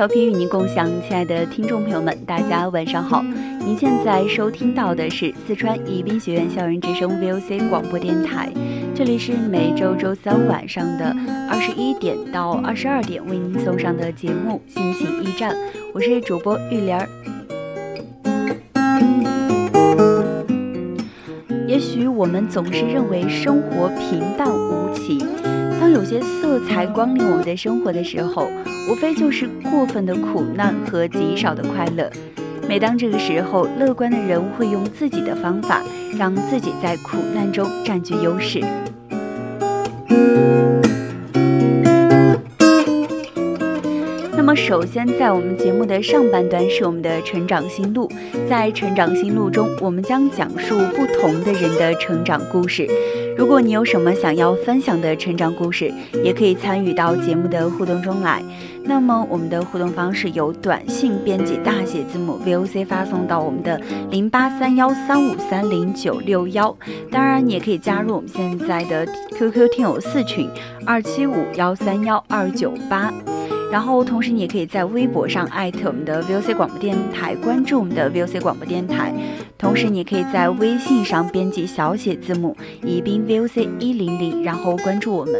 调频与您共享，亲爱的听众朋友们，大家晚上好！您现在收听到的是四川宜宾学院校园之声 VOC 广播电台，这里是每周周三晚上的二十一点到二十二点为您送上的节目《心情驿站》，我是主播玉莲儿。也许我们总是认为生活平淡无奇，当有些色彩光临我们的生活的时候。无非就是过分的苦难和极少的快乐。每当这个时候，乐观的人会用自己的方法，让自己在苦难中占据优势。首先在我们节目的上半段是我们的成长心路，在成长心路中，我们将讲述不同的人的成长故事。如果你有什么想要分享的成长故事，也可以参与到节目的互动中来。那么我们的互动方式有短信编辑大写字母 VOC 发送到我们的零八三幺三五三零九六幺，当然你也可以加入我们现在的 QQ 听友四群二七五幺三幺二九八。然后，同时你也可以在微博上艾特我们的 VOC 广播电台，关注我们的 VOC 广播电台。同时，你也可以在微信上编辑小写字母宜宾 VOC 一零零，然后关注我们。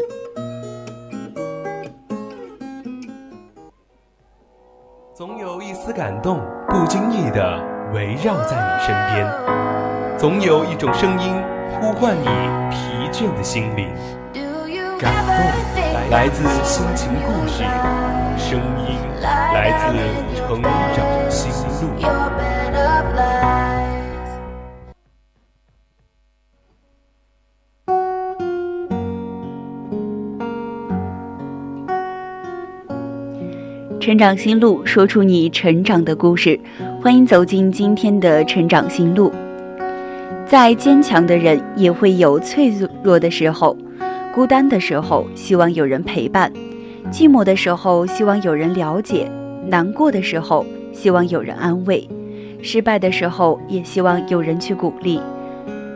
总有一丝感动，不经意的围绕在你身边；总有一种声音呼唤你疲倦的心灵。感动来自心情故事。声音来自成长心路。成长心路，说出你成长的故事。欢迎走进今天的成长心路。再坚强的人也会有脆弱的时候，孤单的时候，希望有人陪伴。寂寞的时候，希望有人了解；难过的时候，希望有人安慰；失败的时候，也希望有人去鼓励。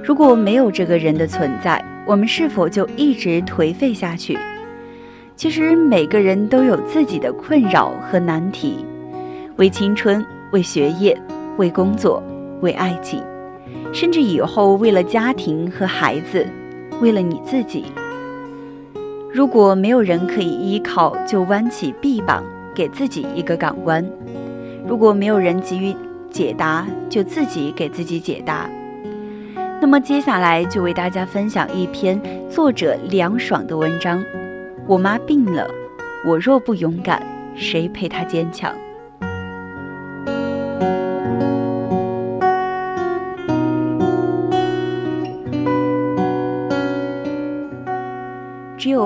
如果没有这个人的存在，我们是否就一直颓废下去？其实每个人都有自己的困扰和难题，为青春，为学业，为工作，为爱情，甚至以后为了家庭和孩子，为了你自己。如果没有人可以依靠，就弯起臂膀给自己一个港湾；如果没有人给予解答，就自己给自己解答。那么接下来就为大家分享一篇作者凉爽的文章。我妈病了，我若不勇敢，谁陪她坚强？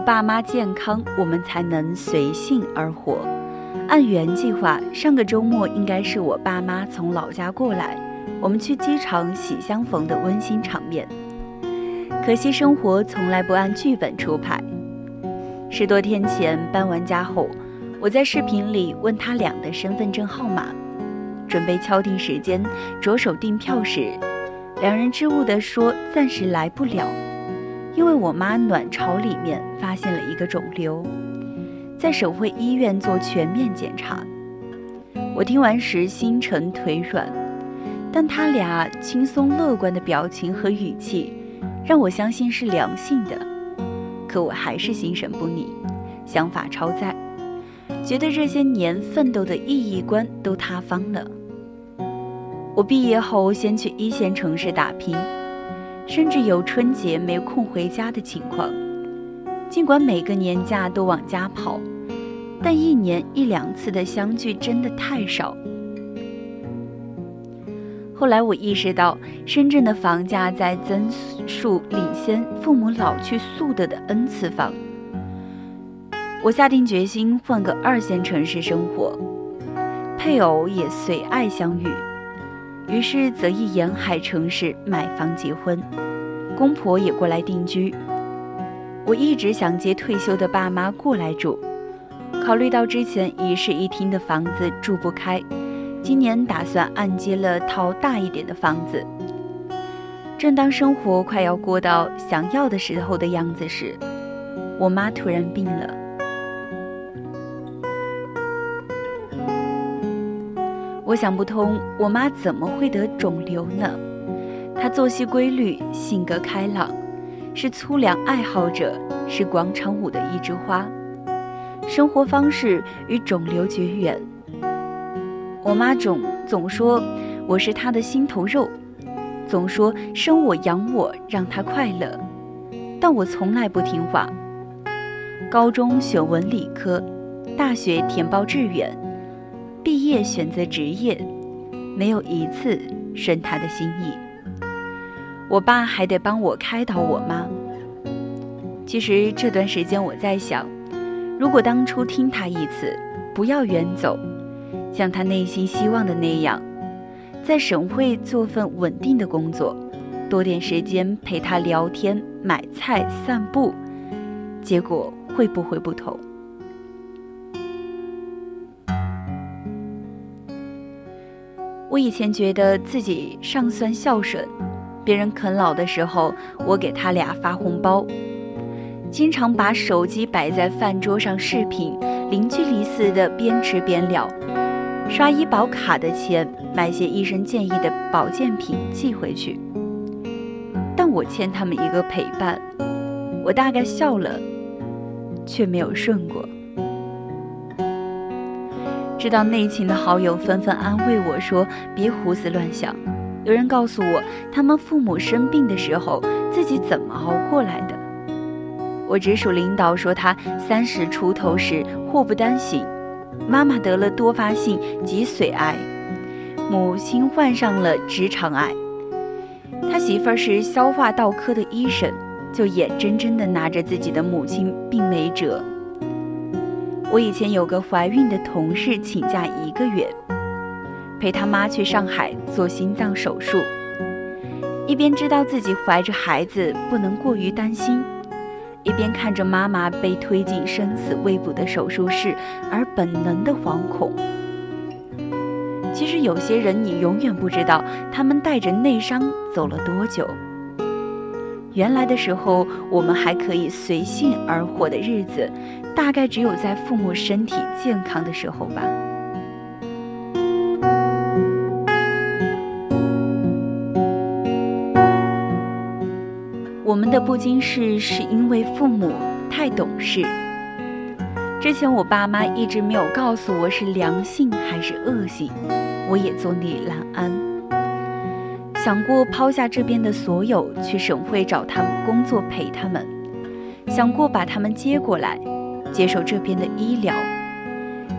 爸妈健康，我们才能随性而活。按原计划，上个周末应该是我爸妈从老家过来，我们去机场喜相逢的温馨场面。可惜生活从来不按剧本出牌。十多天前搬完家后，我在视频里问他俩的身份证号码，准备敲定时间，着手订票时，两人支吾地说暂时来不了。因为我妈卵巢里面发现了一个肿瘤，在省会医院做全面检查。我听完时心沉腿软，但他俩轻松乐观的表情和语气，让我相信是良性的。可我还是心神不宁，想法超载。觉得这些年奋斗的意义观都塌方了。我毕业后先去一线城市打拼，甚至有春节没空回家的情况。尽管每个年假都往家跑，但一年一两次的相聚真的太少。后来我意识到，深圳的房价在增速领先父母老去速的的 n 次方。我下定决心换个二线城市生活，配偶也随爱相遇，于是择一沿海城市买房结婚，公婆也过来定居。我一直想接退休的爸妈过来住，考虑到之前一室一厅的房子住不开。今年打算按揭了套大一点的房子。正当生活快要过到想要的时候的样子时，我妈突然病了。我想不通，我妈怎么会得肿瘤呢？她作息规律，性格开朗，是粗粮爱好者，是广场舞的一枝花，生活方式与肿瘤绝缘。我妈总总说我是她的心头肉，总说生我养我让她快乐，但我从来不听话。高中选文理科，大学填报志愿，毕业选择职业，没有一次顺他的心意。我爸还得帮我开导我妈。其实这段时间我在想，如果当初听他一次，不要远走。像他内心希望的那样，在省会做份稳定的工作，多点时间陪他聊天、买菜、散步，结果会不会不同？我以前觉得自己尚算孝顺，别人啃老的时候，我给他俩发红包，经常把手机摆在饭桌上视频，零距离似的边吃边聊。刷医保卡的钱，买些医生建议的保健品寄回去。但我欠他们一个陪伴，我大概笑了，却没有顺过。知道内情的好友纷纷安慰我说：“别胡思乱想。”有人告诉我，他们父母生病的时候，自己怎么熬过来的。我直属领导说，他三十出头时祸不单行。妈妈得了多发性脊髓癌，母亲患上了直肠癌。他媳妇儿是消化道科的医生，就眼睁睁地拿着自己的母亲病没辙。我以前有个怀孕的同事，请假一个月，陪他妈去上海做心脏手术，一边知道自己怀着孩子不能过于担心。一边看着妈妈被推进生死未卜的手术室，而本能的惶恐。其实有些人，你永远不知道他们带着内伤走了多久。原来的时候，我们还可以随性而活的日子，大概只有在父母身体健康的时候吧。我们的不经事是因为父母太懂事。之前我爸妈一直没有告诉我是良性还是恶性，我也坐立难安。想过抛下这边的所有去省会找他们工作陪他们，想过把他们接过来，接受这边的医疗，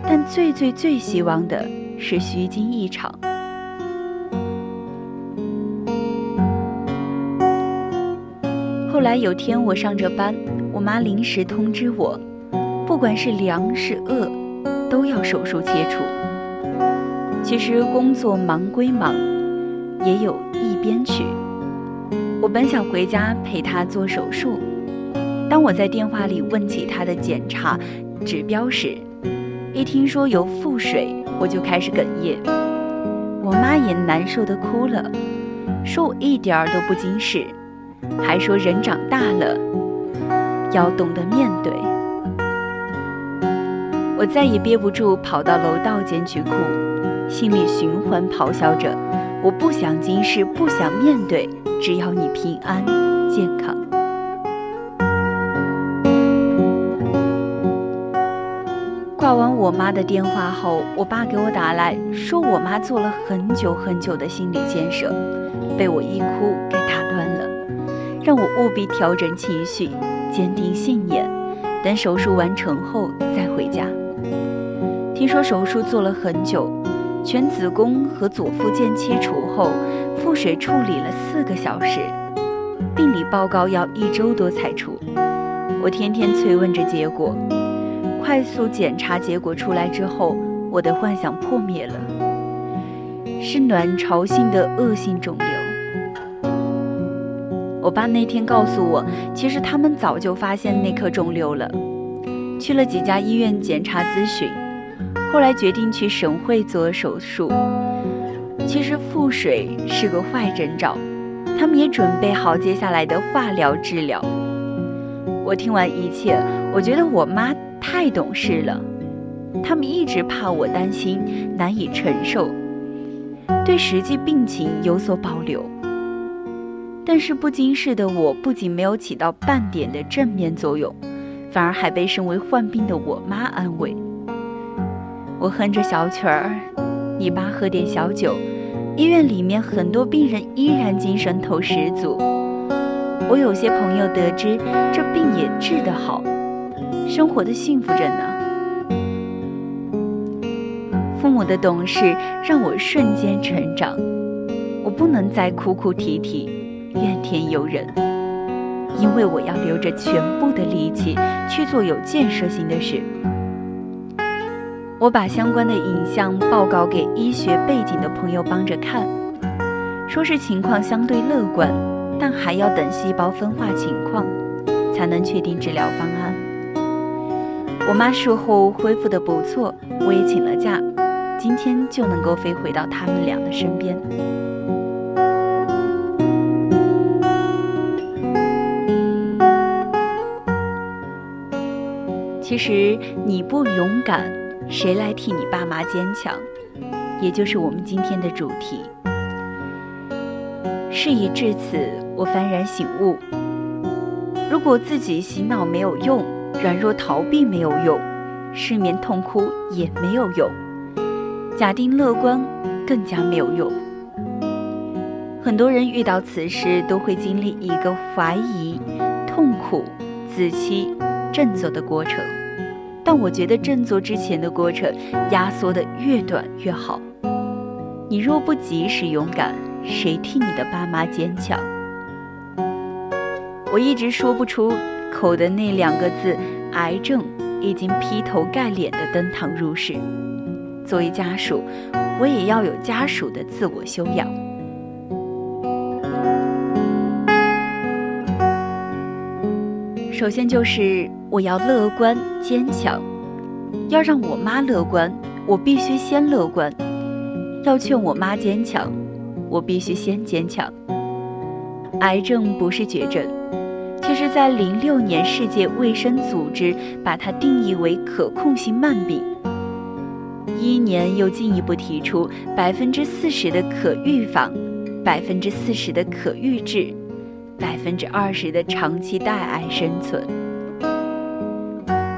但最最最希望的是虚惊一场。后来有天我上着班，我妈临时通知我，不管是良是恶，都要手术切除。其实工作忙归忙，也有一边去。我本想回家陪她做手术，当我在电话里问起他的检查指标时，一听说有腹水，我就开始哽咽。我妈也难受的哭了，说我一点儿都不经事。还说人长大了要懂得面对，我再也憋不住，跑到楼道间去哭，心里循环咆哮着：我不想经事，不想面对，只要你平安健康。挂完我妈的电话后，我爸给我打来说，我妈做了很久很久的心理建设，被我一哭给打断了，让我务必调整情绪，坚定信念，等手术完成后再回家。听说手术做了很久，全子宫和左附件切除后，腹水处理了四个小时，病理报告要一周多才出。我天天催问着结果。快速检查结果出来之后，我的幻想破灭了，是卵巢性的恶性肿瘤。我爸那天告诉我，其实他们早就发现那颗肿瘤了，去了几家医院检查咨询，后来决定去省会做手术。其实腹水是个坏征兆，他们也准备好接下来的化疗治疗。我听完一切，我觉得我妈。太懂事了，他们一直怕我担心，难以承受，对实际病情有所保留。但是不经事的我，不仅没有起到半点的正面作用，反而还被身为患病的我妈安慰。我哼着小曲儿，你爸喝点小酒，医院里面很多病人依然精神头十足。我有些朋友得知这病也治得好。生活的幸福着呢。父母的懂事让我瞬间成长，我不能再哭哭啼啼、怨天尤人，因为我要留着全部的力气去做有建设性的事。我把相关的影像报告给医学背景的朋友帮着看，说是情况相对乐观，但还要等细胞分化情况，才能确定治疗方案。我妈术后恢复的不错，我也请了假，今天就能够飞回到他们俩的身边。其实你不勇敢，谁来替你爸妈坚强？也就是我们今天的主题。事已至此，我幡然醒悟：如果自己洗脑没有用。软弱逃避没有用，失眠痛哭也没有用，假定乐观更加没有用。很多人遇到此事都会经历一个怀疑、痛苦、自欺、振作的过程，但我觉得振作之前的过程压缩的越短越好。你若不及时勇敢，谁替你的爸妈坚强？我一直说不出。口的那两个字“癌症”已经劈头盖脸的登堂入室。作为家属，我也要有家属的自我修养。首先就是我要乐观坚强，要让我妈乐观，我必须先乐观；要劝我妈坚强，我必须先坚强。癌症不是绝症。其实，在零六年，世界卫生组织把它定义为可控性慢病。一年又进一步提出百分之四十的可预防，百分之四十的可预治，百分之二十的长期带癌生存。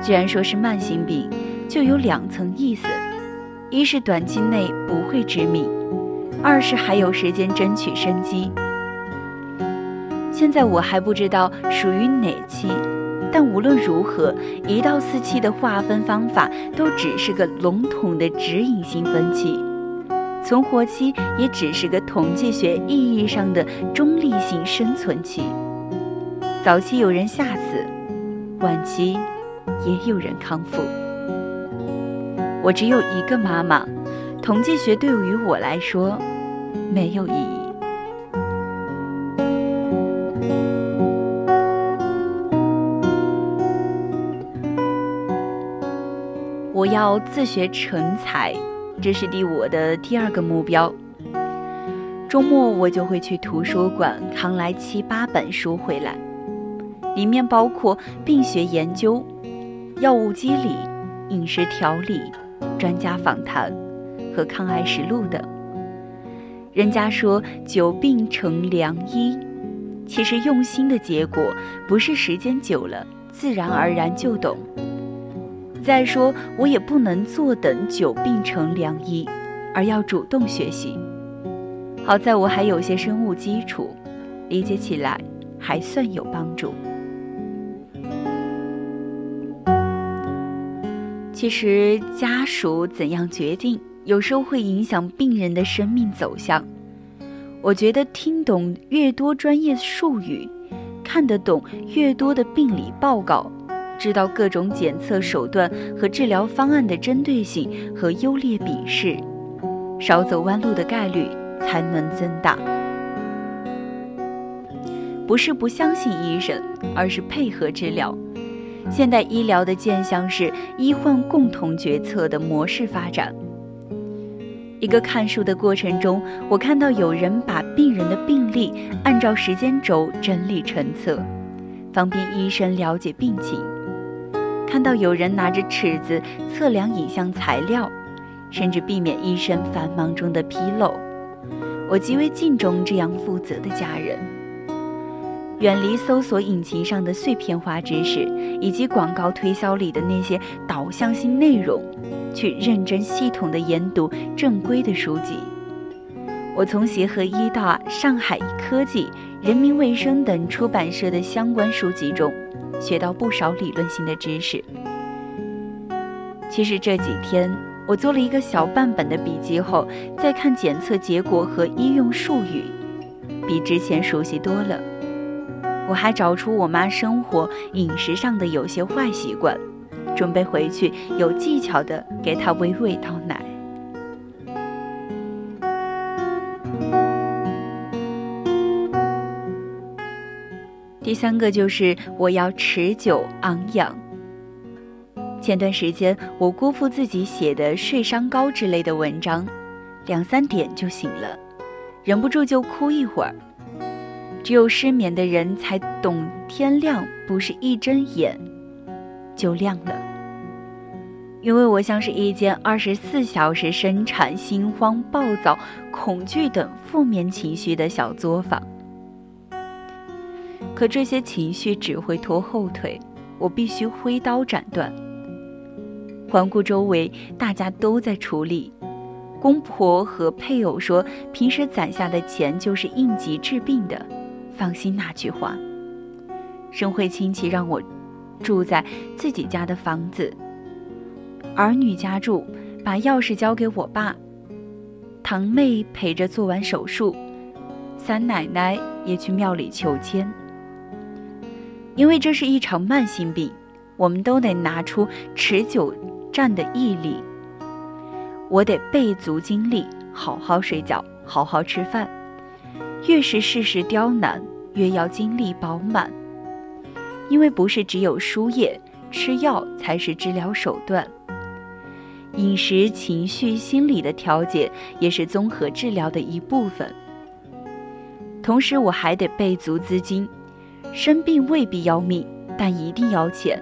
既然说是慢性病，就有两层意思：一是短期内不会致命，二是还有时间争取生机。现在我还不知道属于哪期，但无论如何，一到四期的划分方法都只是个笼统的指引性分期，存活期也只是个统计学意义上的中立性生存期。早期有人吓死，晚期也有人康复。我只有一个妈妈，统计学对于我来说没有意义。我要自学成才，这是第我的第二个目标。周末我就会去图书馆扛来七八本书回来，里面包括病学研究、药物机理、饮食调理、专家访谈和抗癌实录等。人家说久病成良医，其实用心的结果不是时间久了自然而然就懂。再说，我也不能坐等久病成良医，而要主动学习。好在我还有些生物基础，理解起来还算有帮助。其实家属怎样决定，有时候会影响病人的生命走向。我觉得听懂越多专业术语，看得懂越多的病理报告，知道各种检测手段和治疗方案的针对性和优劣比试，少走弯路的概率才能增大。不是不相信医生，而是配合治疗。现代医疗的建向是医患共同决策的模式发展。一个看书的过程中，我看到有人把病人的病历按照时间轴整理成册，方便医生了解病情；看到有人拿着尺子测量影像材料，甚至避免医生繁忙中的纰漏。我极为敬重这样负责的家人。远离搜索引擎上的碎片化知识，以及广告推销里的那些导向性内容，去认真系统的研读正规的书籍。我从协和医大、上海科技、人民卫生等出版社的相关书籍中，学到不少理论性的知识。其实这几天，我做了一个小半本的笔记后，再看检测结果和医用术语，比之前熟悉多了。我还找出我妈生活饮食上的有些坏习惯，准备回去有技巧的给她喂喂道奶。第三个就是我要持久昂扬。前段时间我辜负自己写的睡伤膏之类的文章，两三点就醒了，忍不住就哭一会儿。只有失眠的人才懂，天亮不是一睁眼就亮了。因为我像是一间二十四小时生产心慌、暴躁、恐惧等负面情绪的小作坊。可这些情绪只会拖后腿，我必须挥刀斩断。环顾周围，大家都在处理。公婆和配偶说，平时攒下的钱就是应急治病的。放心那句话。生会亲戚让我住在自己家的房子，儿女家住，把钥匙交给我爸。堂妹陪着做完手术，三奶奶也去庙里求签。因为这是一场慢性病，我们都得拿出持久战的毅力。我得备足精力，好好睡觉，好好吃饭。越是事事刁难，越要精力饱满，因为不是只有输液、吃药才是治疗手段，饮食、情绪、心理的调节也是综合治疗的一部分。同时，我还得备足资金，生病未必要命，但一定要钱。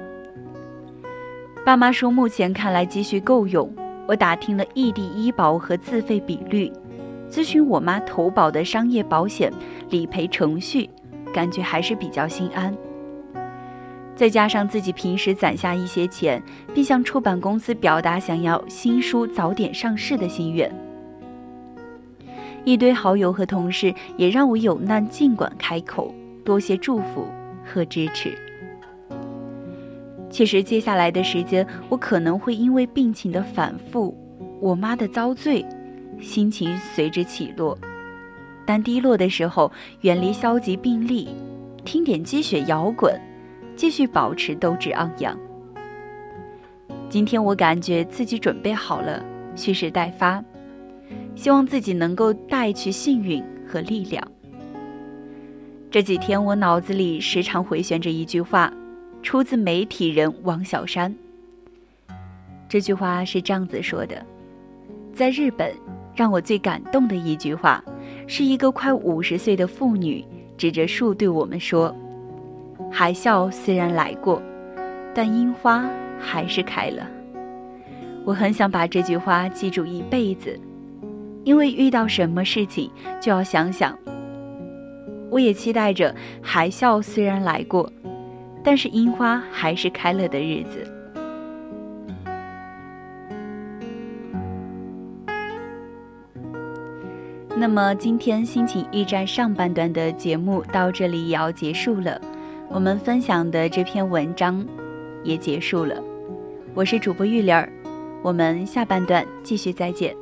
爸妈说目前看来积蓄够用，我打听了异地医保和自费比率。咨询我妈投保的商业保险理赔程序，感觉还是比较心安。再加上自己平时攒下一些钱，并向出版公司表达想要新书早点上市的心愿，一堆好友和同事也让我有难尽管开口，多些祝福和支持。其实接下来的时间，我可能会因为病情的反复，我妈的遭罪。心情随之起落，但低落的时候，远离消极病例，听点鸡血摇滚，继续保持斗志昂扬。今天我感觉自己准备好了，蓄势待发，希望自己能够带去幸运和力量。这几天我脑子里时常回旋着一句话，出自媒体人王小山。这句话是这样子说的：在日本。让我最感动的一句话，是一个快五十岁的妇女指着树对我们说：“海啸虽然来过，但樱花还是开了。”我很想把这句话记住一辈子，因为遇到什么事情就要想想。我也期待着海啸虽然来过，但是樱花还是开了的日子。那么今天心情驿站上半段的节目到这里也要结束了，我们分享的这篇文章也结束了。我是主播玉玲儿，我们下半段继续再见。